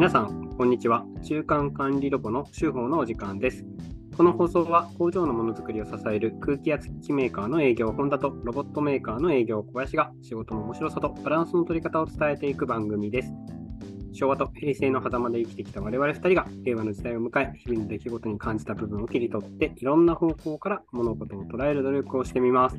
皆さん、こんにちは。中間管理ロボの週報のお時間です。この放送は工場のものづくりを支える空気圧機器メーカーの営業本田とロボットメーカーの営業小林が仕事の面白さとバランスの取り方を伝えていく番組です。昭和と平成の狭間で生きてきた我々2人が令和の時代を迎え、日々の出来事に感じた部分を切り取って、いろんな方向から物事を捉える努力をしてみます。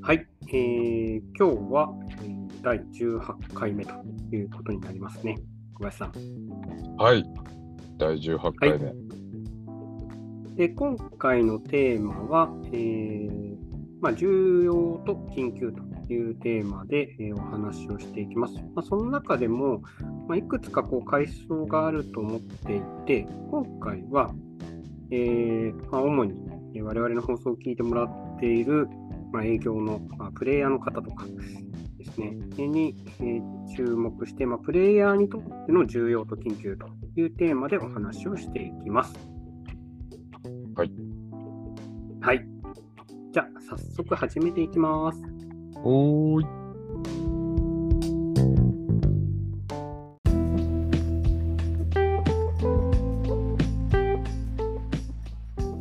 はい、えー、今日は第18回目ということになりますね。小林さん。はい。第18回目。で今回のテーマは、えーまあ、重要と緊急というテーマで、えーお話をしていきます。まあ、その中でも、まあ、いくつかこう階層があると思っていて、今回は、えーまあ、主にえー我々の放送を聞いてもらっている、まあ、営業の、まあ、プレイヤーの方とかですね、に、えー注目して、まあ、プレイヤーにとっての重要と緊急というテーマでお話をしていきます。はい。はい。じゃあ、早速始めていきます。おーい。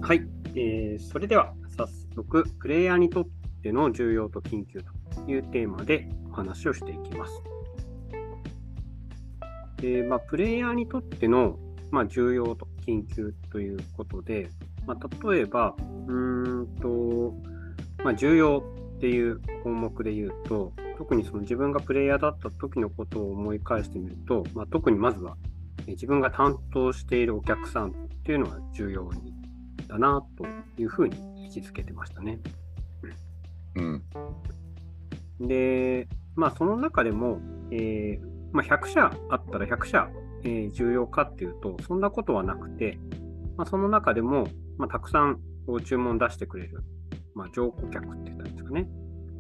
はい。えーそれでは、早速、プレイヤーにとっての重要と緊急というテーマでお話をしていきます。でまあ、プレイヤーにとっての、まあ、重要と緊急ということで、まあ、例えば、うんと、まあ、重要っていう項目で言うと、特にその自分がプレイヤーだった時のことを思い返してみると、まあ、特にまずは自分が担当しているお客さんっていうのは重要にだなというふうに位置づけてましたね。うん。で、まあその中でも、えーまあ、100社あったら100社、えー重要かっていうと、そんなことはなくて、まあ、その中でも、まあ、たくさんこう注文出してくれる、まあ、上顧客って言ったんですかね。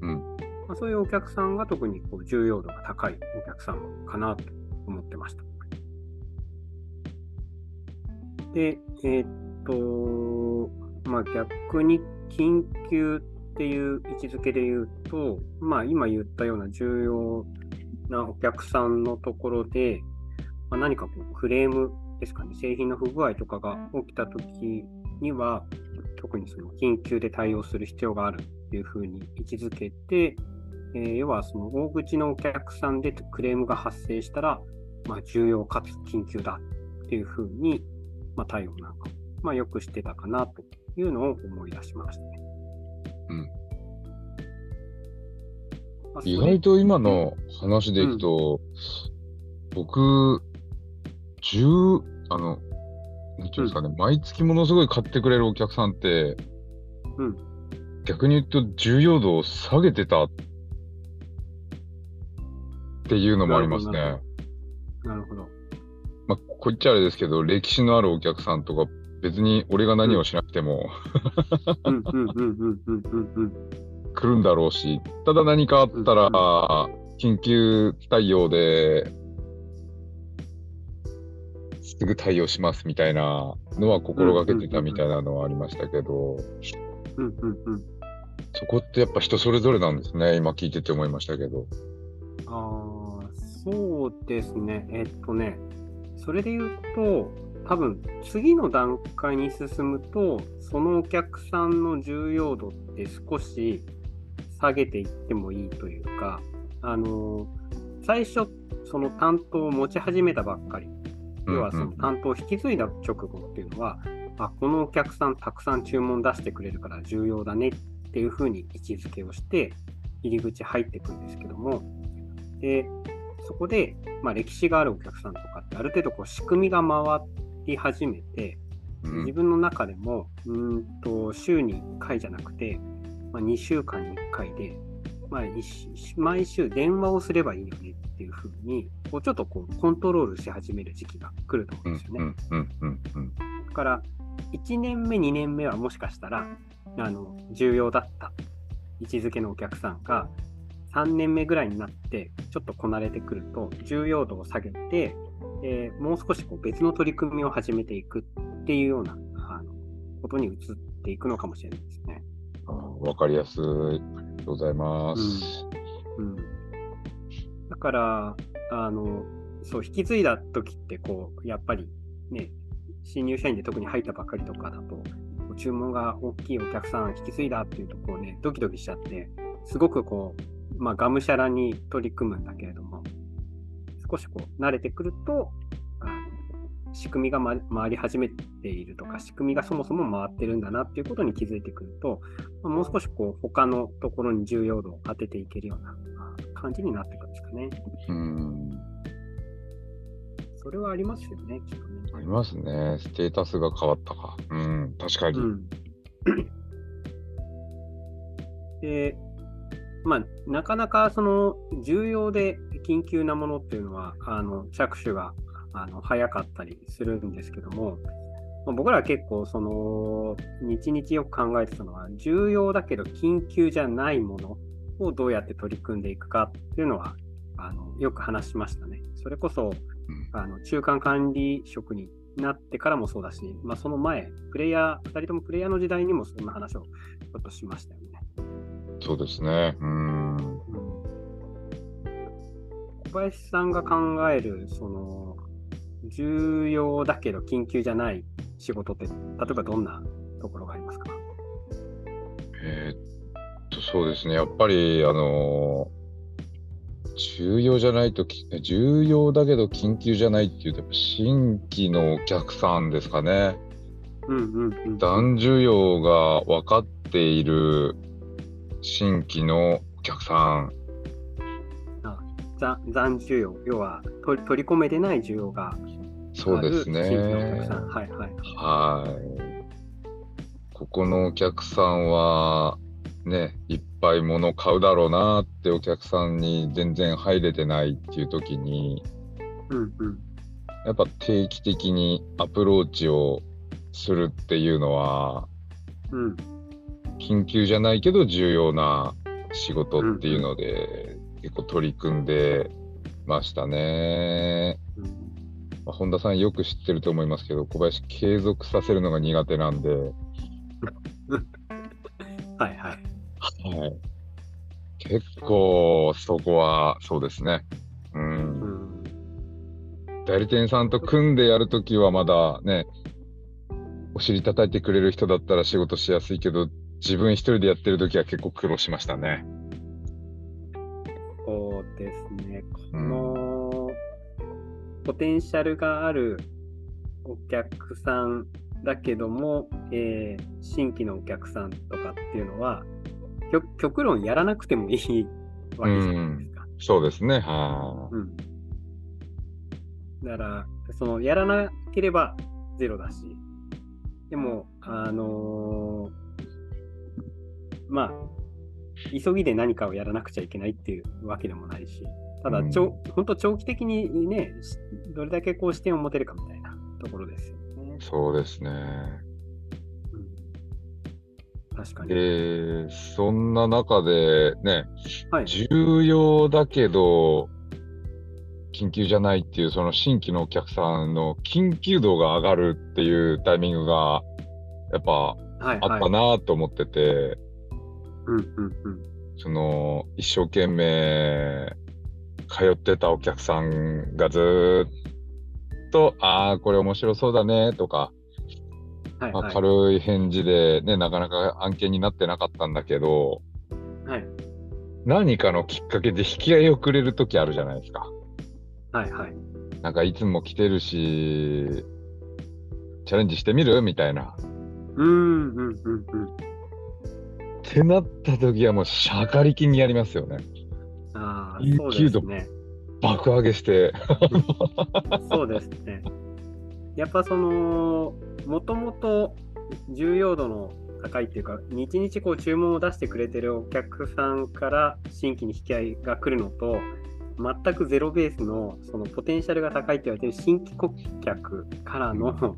うん。まあ、そういうお客さんが特にこう重要度が高いお客さんかなと思ってました。で、えーっと、まあ逆に緊急っていう位置づけで言うと、まあ今言ったような重要なお客さんのところで、まあ、何かこうクレームですかね、製品の不具合とかが起きたときには、特にその緊急で対応する必要があるっていうふうに位置づけて、えー要はその大口のお客さんでクレームが発生したら、まあ、重要かつ緊急だっていうふうに、まあ、対応なんか、まあ、よくしてたかなというのを思い出しましたね。うん。意外と今の話でいくと、僕、10、あの、なんていうんですかね、毎月ものすごい買ってくれるお客さんって、うん。逆に言うと重要度を下げてたっていうのもありますね。なるほど。まあ、こう言っちゃあれですけど、歴史のあるお客さんとか、別に俺が何をしなくても。来るんだろうし、ただ何かあったら、緊急対応で、すぐ対応しますみたいなのは心がけてたみたいなのはありましたけど、そこってやっぱ人それぞれなんですね、今聞いてて思いましたけど。ああ、そうですね。えっとね、それで言うと、多分次の段階に進むと、そのお客さんの重要度って少し下げていってもいいというか、あの、最初、その担当を持ち始めたばっかり、要はその担当を引き継いだ直後っていうのは、あこのお客さんたくさん注文出してくれるから重要だねっていうふうに位置づけをして、入り口入っていくんですけども、で、そこで、まあ、歴史があるお客さんとかってある程度こう仕組みが回り始めて、うん。自分の中でも、うーんと、週に1回じゃなくて、まあ、2週間に1回で、まあ、毎週電話をすればいいよねっていうふうに、こうちょっとこうコントロールし始める時期が来ると思ううんんですよね。だから、1年目、2年目はもしかしたら、あの、重要だった。位置づけのお客さんが、3年目ぐらいになって、ちょっとこなれてくると、重要度を下げて、えーもう少しこう別の取り組みを始めていくっていうようなあのことに移っていくのかもしれないですね。わかりやすい。ありがとうございます。うん、だから、あの、そう、引き継いだ時って、こう、やっぱりね、新入社員で特に入ったばかりとかだと、注文が大きいお客さん引き継いだっていうと、こうね、ドキドキしちゃって、すごくこう、まあ、がむしゃらに取り組むんだけれども、少しこう、慣れてくると、あの仕組みが、ま、回り始めているとか、仕組みがそもそも回ってるんだなっていうことに気づいてくると、まあもう少しこう、他のところに重要度を当てていけるようなあ感じになってくるんですかね。うん。それはありますよね、きっとね。ありますね。ステータスが変わったか。うん、確かに。うん。で、まあ、なかなかその重要で緊急なものっていうのは、あの着手があの早かったりするんですけども、まあ僕らは結構、その、日々よく考えてたのは、重要だけど緊急じゃないものをどうやって取り組んでいくかっていうのは、あのよく話しましたね。それこそ、あの中間管理職になってからもそうだし、まあ、その前、プレイヤー、2人ともプレイヤーの時代にもそんな話をちょっとしましたよね。そうですね。うん。小林さんが考える、その、重要だけど緊急じゃない仕事って、例えばどんなところがありますか？えーっと、そうですね。やっぱり、あのー重要じゃないとき、重要だけど緊急じゃないっていうと、新規のお客さんですかね。うんうんうん。男需要が分かっている新規のお客さん。ざ残需要、要は取り取り込めてない需要がそうですね。はいはい。はい。ここのお客さんは、ね、いっぱい物買うだろうなってお客さんに全然入れてないっていう時に、うんうん。やっぱ定期的にアプローチをするっていうのは、うん。緊急じゃないけど重要な仕事っていうので、結構取り組んでましたね。うんまあ本田さんよく知ってると思いますけど、小林継続させるのが苦手なんで、はいはい。はい。結構そこはそうですね。う。うんん。代理店さんと組んでやるときはまだね、お尻叩いてくれる人だったら仕事しやすいけど、自分一人でやってるときは結構苦労しましたね。そうですね。こうんの、ポテンシャルがあるお客さんだけども、えー新規のお客さんとかっていうのは、極極論やらなくてもいいわけじゃないですか。そうですね。はうん。だから、その、やらなければゼロだし、でも、あのーまあ、急ぎで何かをやらなくちゃいけないっていうわけでもないし、ただ、うんちょ本当長期的にね、しどれだけこう視点を持てるかみたいなところですよねい。。そうですね。うん、確かに。えー、そんな中でね、はい。重要だけど、緊急じゃないっていう、その新規のお客さんの緊急度が上がるっていうタイミングが、やっぱはい、はいあった。なと思ってて、うん、うん、うん。その、一生懸命通ってたお客さんがずーっと、ああ、これ面白そうだねとか、はい、まあはい。軽い返事でね、なかなか案件になってなかったんだけど、はい、何かのきっかけで引き合いをくれるときあるじゃないですか。はい、はい。なんかいつも来てるし、チャレンジしてみる？みたいな。うん、うん、うん、うん。ってなった時はもうしゃかりきにやりますよね。ああ、緊そうですね。爆上げして。そうですね。やっぱその、もともと重要度の高いっていうか、日々こう注文を出してくれてるお客さんから新規に引き合いが来るのと、全くゼロベースのそのポテンシャルが高いって言われてる新規顧客からの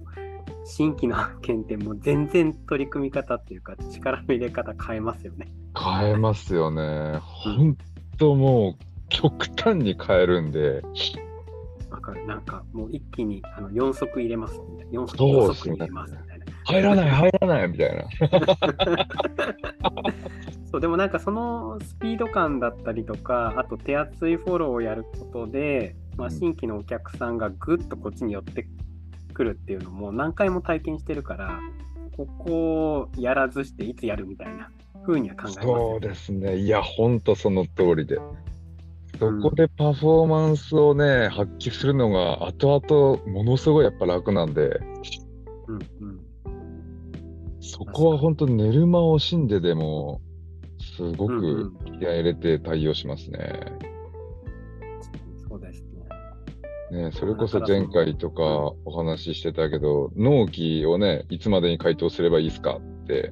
新規の案件ってもう全然取り組み方っていうか力の入れ方変えますよね。変えますよね。ほんともう極端に変えるんで。わかる。なんかもう一気にあの4足入れますみたいな。4足そう4ですね足入れますみたいな。入らない入らないみたいな。そうでもなんかそのスピード感だったりとか、あと手厚いフォローをやることで、まあ、うん新規のお客さんがぐっとこっちに寄ってくるっていうのも何回も体験してるから、ここをやらずしていつやるみたいな風には考えますよそうですね。いや、ほんとその通りで。そこでパフォーマンスをね、発揮するのが後々ものすごいやっぱ楽なんで、うんうん。そこは本当寝る間を惜しんででも、すごうんうくん気合い入れて対応しますね。そうね。ね、それこそ前回とかお話ししてたけど、納期をね、いつまでに回答すればいいですかって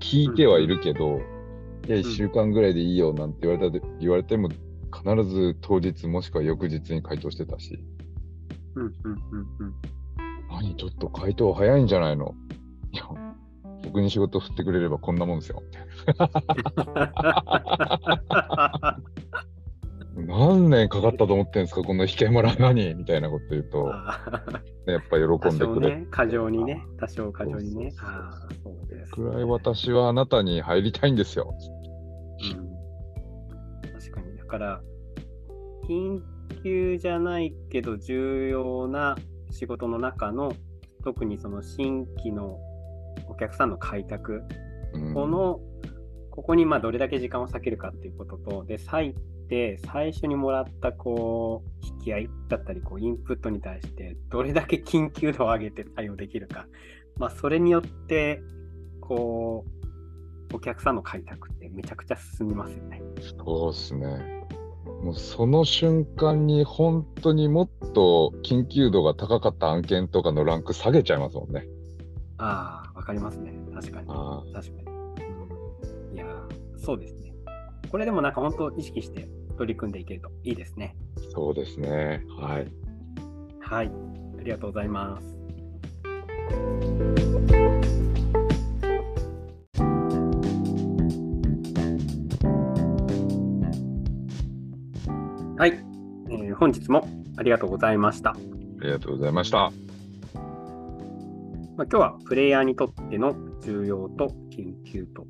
聞いてはいるけど、いや、1週間ぐらいでいいよなんて言われたで言われても、必ず当日もしくは翌日に回答してたし、うんうんうんうん。何、ちょっと回答早いんじゃないの？いや、僕に仕事振ってくれればこんなもんですよ。何年かかったと思ってんですか、この引けもらうのにみたいなこと言うと、やっぱ多喜んでくれ少ね、過剰にね、多少過剰にね。そくらい私はあなたに入りたいんですよ。うん。確かに。だから、緊急じゃないけど重要な仕事の中の、特にその新規のお客さんの開拓、うん。この、ここにまあどれだけ時間を割けるかっていうことと、で、割いて最初にもらったこう、引き合いだったり、こう、インプットに対して、どれだけ緊急度を上げて対応できるか。まあ、それによって、こう、お客さんの開拓ってめちゃくちゃ進みますよね。そうですね。もうその瞬間に本当にもっと緊急度が高かった案件とかのランク下げちゃいますもんね。ああ、わかりますね。確かに。あ確かに。うん、いやー、そうですね。これでもなんか本当意識して取り組んでいけるといいですね。そうですね。はい。はい。ありがとうございます。はい、えー本日もありがとうございました。ありがとうございました。まあ、今日はプレイヤーにとっての重要と緊急と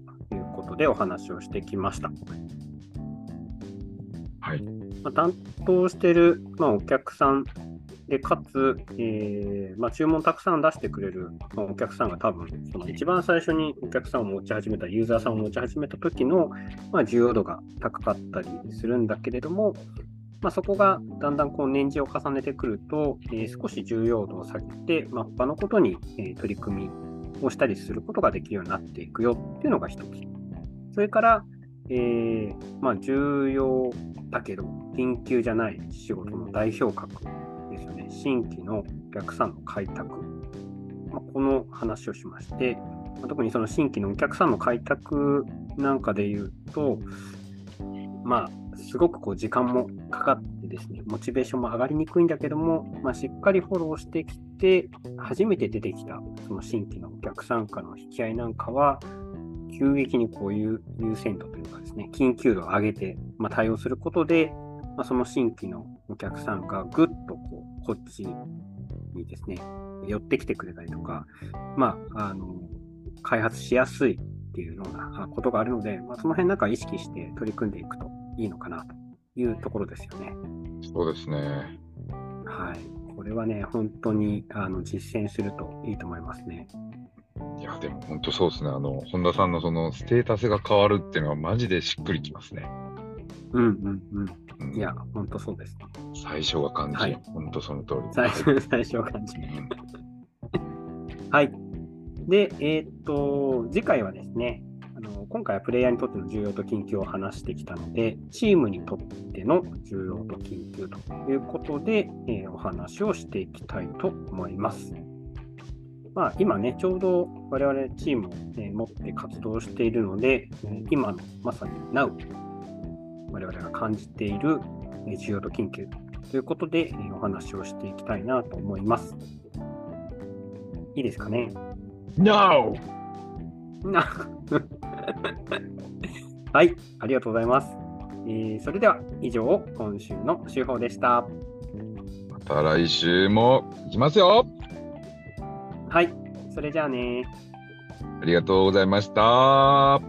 でお話をしてきました。はい。まあ、担当している、まあ、お客さんで、かつ、えーまあ、注文たくさん出してくれる、まあ、お客さんが多分、その一番最初にお客さんを持ち始めた、ユーザーさんを持ち始めた時の、まあ、重要度が高かったりするんだけれども、まあ、そこがだんだんこう年次を重ねてくると、えー少し重要度を下げて、まあ、他のことに、えー取り組みをしたりすることができるようになっていくよっていうのが一つ。それから、えーまあ、重要だけど、緊急じゃない仕事の代表格ですよね。新規のお客さんの開拓。まあ、この話をしまして、ま特にその新規のお客さんの開拓なんかで言うと、まあ、すごくこう時間もかかってですね、モチベーションも上がりにくいんだけども、まあ、しっかりフォローしてきて、初めて出てきたその新規のお客さんからの引き合いなんかは、急激にこういう優先度というかですね、緊急度を上げて、まあ、対応することで、まあ、その新規のお客さんがぐっとこうこっちにですね、寄ってきてくれたりとか、まあ、あの開発しやすいっていうようなあことがあるので、まあ、その辺なんか意識して取り組んでいくといいのかなというところですよね。そうですね。はい。これはね、本当にあの実践するといいと思いますね。いや、でも本当そうですね。あの、本田さんのそのステータスが変わるっていうのはマジでしっくりきますね。うんうんうんうん。いや、本当そうです。最初は感じ、はい本当その通り。最はい初、最初は感じ。うんはい。で、えーっと、次回はですね、あの今回はプレイヤーにとっての重要と緊急を話してきたので、チームにとっての重要と緊急ということで、えーお話をしていきたいと思います。まあ、今ね、ちょうど我々チームを、ね、持って活動しているので、えー今のまさに Now、我々が感じているえー重要と緊急ということで、えーお話をしていきたいなと思います。いいですかね？No! な はい、ありがとうございます。えーそれでは以上、今週の手法でした。また来週も行きますよはい、それじゃあね。ありがとうございました。